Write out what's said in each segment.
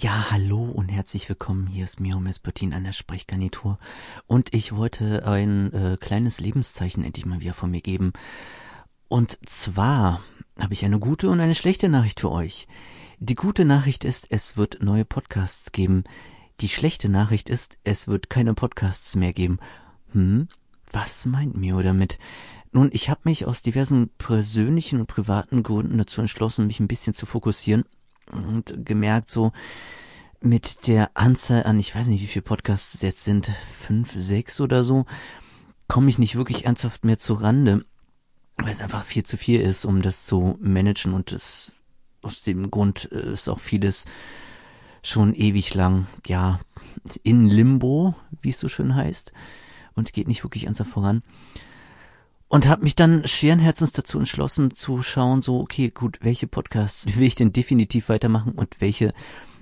Ja, hallo und herzlich willkommen. Hier ist Mio Mespertin an der Sprechgarnitur. Und ich wollte ein äh, kleines Lebenszeichen endlich mal wieder von mir geben. Und zwar habe ich eine gute und eine schlechte Nachricht für euch. Die gute Nachricht ist, es wird neue Podcasts geben. Die schlechte Nachricht ist, es wird keine Podcasts mehr geben. Hm? Was meint Mio damit? Nun, ich habe mich aus diversen persönlichen und privaten Gründen dazu entschlossen, mich ein bisschen zu fokussieren und gemerkt, so mit der Anzahl an, ich weiß nicht, wie viele Podcasts es jetzt sind, fünf, sechs oder so, komme ich nicht wirklich ernsthaft mehr zu Rande, weil es einfach viel zu viel ist, um das zu managen und es aus dem Grund ist auch vieles schon ewig lang, ja, in Limbo, wie es so schön heißt, und geht nicht wirklich ernsthaft voran und habe mich dann schweren Herzens dazu entschlossen zu schauen, so okay, gut, welche Podcasts will ich denn definitiv weitermachen und welche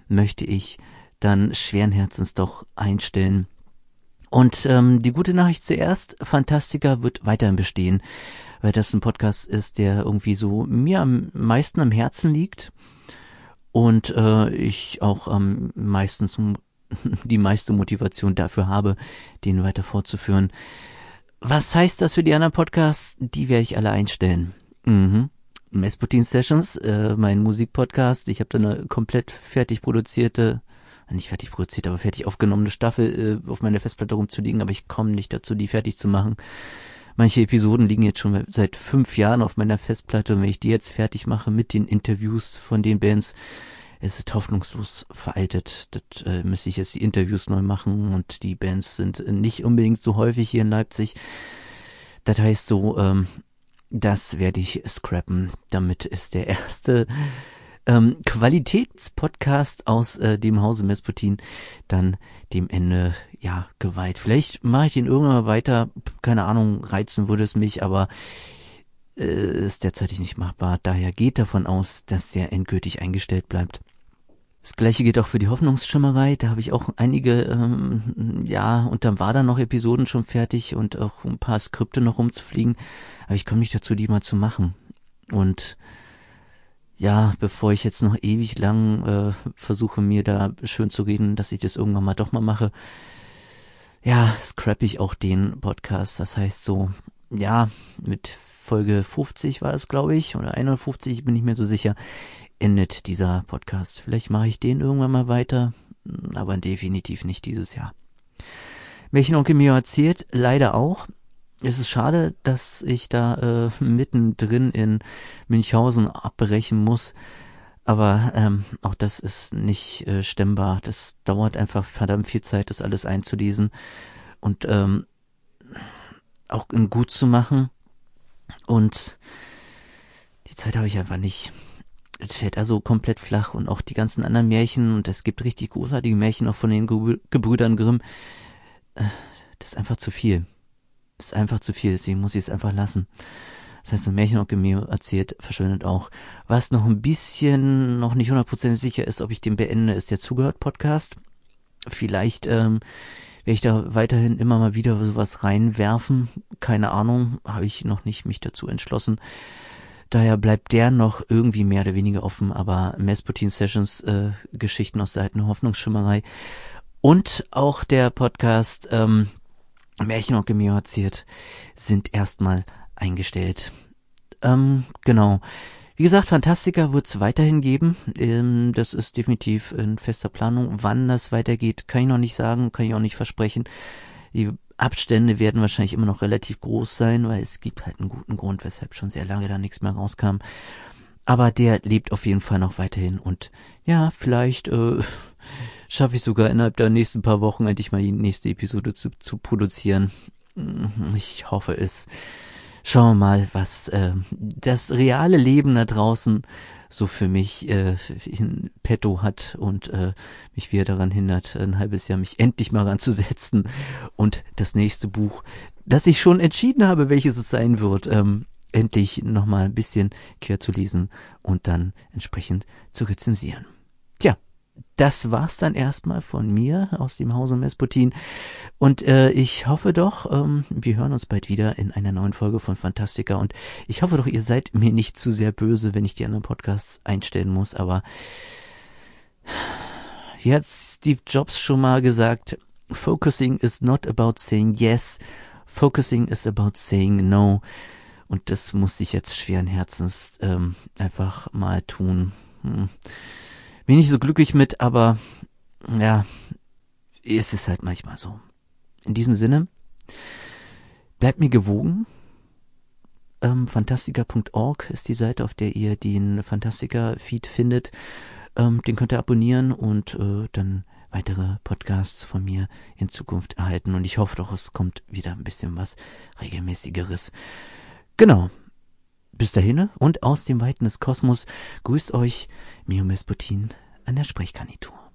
möchte ich dann schweren Herzens doch einstellen. Und ähm, die gute Nachricht zuerst, Fantastica wird weiterhin bestehen, weil das ein Podcast ist, der irgendwie so mir am meisten am Herzen liegt und äh, ich auch am meisten die meiste Motivation dafür habe, den weiter fortzuführen. Was heißt das für die anderen Podcasts? Die werde ich alle einstellen. Mhm. Mesputin Sessions, äh, mein Musikpodcast. Ich habe da eine komplett fertig produzierte, nicht fertig produziert, aber fertig aufgenommene Staffel äh, auf meiner Festplatte rumzuliegen, aber ich komme nicht dazu, die fertig zu machen. Manche Episoden liegen jetzt schon seit fünf Jahren auf meiner Festplatte und wenn ich die jetzt fertig mache mit den Interviews von den Bands, es ist hoffnungslos veraltet. Das äh, müsste ich jetzt die Interviews neu machen und die Bands sind nicht unbedingt so häufig hier in Leipzig. Das heißt so, ähm, das werde ich scrappen. Damit ist der erste ähm, Qualitätspodcast aus äh, dem Hause Mesputin dann dem Ende ja geweiht. Vielleicht mache ich den irgendwann mal weiter. Keine Ahnung, reizen würde es mich, aber ist derzeitig nicht machbar. Daher geht davon aus, dass der endgültig eingestellt bleibt. Das gleiche geht auch für die Hoffnungsschimmerei. Da habe ich auch einige, ähm, ja, und dann war da noch Episoden schon fertig und auch ein paar Skripte noch rumzufliegen. Aber ich komme nicht dazu, die mal zu machen. Und ja, bevor ich jetzt noch ewig lang äh, versuche, mir da schön zu reden, dass ich das irgendwann mal doch mal mache, ja, scrap ich auch den Podcast. Das heißt so, ja, mit Folge 50 war es, glaube ich, oder 51, bin ich mir so sicher, endet dieser Podcast. Vielleicht mache ich den irgendwann mal weiter, aber definitiv nicht dieses Jahr. Märchenonkel mir erzählt, leider auch. Es ist schade, dass ich da äh, mittendrin in Münchhausen abbrechen muss. Aber ähm, auch das ist nicht äh, stemmbar. Das dauert einfach verdammt viel Zeit, das alles einzulesen und ähm, auch in gut zu machen. Und die Zeit habe ich einfach nicht es fällt also komplett flach und auch die ganzen anderen Märchen und es gibt richtig großartige Märchen auch von den Gebrüdern Grimm. Äh, das ist einfach zu viel. Das ist einfach zu viel, deswegen muss ich es einfach lassen. Das heißt, ein Märchen auch mir erzählt, verschwindet auch. Was noch ein bisschen, noch nicht hundertprozentig sicher ist, ob ich den beende, ist der Zugehört-Podcast. Vielleicht ähm, werde ich da weiterhin immer mal wieder sowas reinwerfen. Keine Ahnung, habe ich noch nicht mich dazu entschlossen. Daher bleibt der noch irgendwie mehr oder weniger offen, aber Mesputin Sessions äh, Geschichten aus der alten Hoffnungsschimmerei und auch der Podcast ähm, Märchen und Gemioziert sind erstmal eingestellt. Ähm, genau. Wie gesagt, Fantastika wird es weiterhin geben. Ähm, das ist definitiv in fester Planung. Wann das weitergeht, kann ich noch nicht sagen, kann ich auch nicht versprechen. Die Abstände werden wahrscheinlich immer noch relativ groß sein, weil es gibt halt einen guten Grund, weshalb schon sehr lange da nichts mehr rauskam. Aber der lebt auf jeden Fall noch weiterhin und ja, vielleicht äh, schaffe ich sogar innerhalb der nächsten paar Wochen endlich mal die nächste Episode zu, zu produzieren. Ich hoffe es. Schauen wir mal, was äh, das reale Leben da draußen so für mich äh, in petto hat und äh, mich wieder daran hindert, ein halbes Jahr mich endlich mal ranzusetzen und das nächste Buch, das ich schon entschieden habe, welches es sein wird, ähm, endlich nochmal ein bisschen quer zu lesen und dann entsprechend zu rezensieren. Tja, das war's dann erstmal von mir aus dem Hause Mesputin. Und äh, ich hoffe doch, ähm, wir hören uns bald wieder in einer neuen Folge von Fantastica. Und ich hoffe doch, ihr seid mir nicht zu sehr böse, wenn ich die anderen Podcasts einstellen muss. Aber hat Steve Jobs schon mal gesagt, focusing is not about saying yes, focusing is about saying no. Und das muss ich jetzt schweren Herzens ähm, einfach mal tun. Hm. Bin nicht so glücklich mit, aber ja, ist es halt manchmal so. In diesem Sinne, bleibt mir gewogen. Ähm, Fantastica.org ist die Seite, auf der ihr den Fantastica-Feed findet. Ähm, den könnt ihr abonnieren und äh, dann weitere Podcasts von mir in Zukunft erhalten. Und ich hoffe doch, es kommt wieder ein bisschen was regelmäßigeres. Genau. Bis dahin und aus dem Weiten des Kosmos grüßt euch Mio Mesputin an der Sprechgarnitur.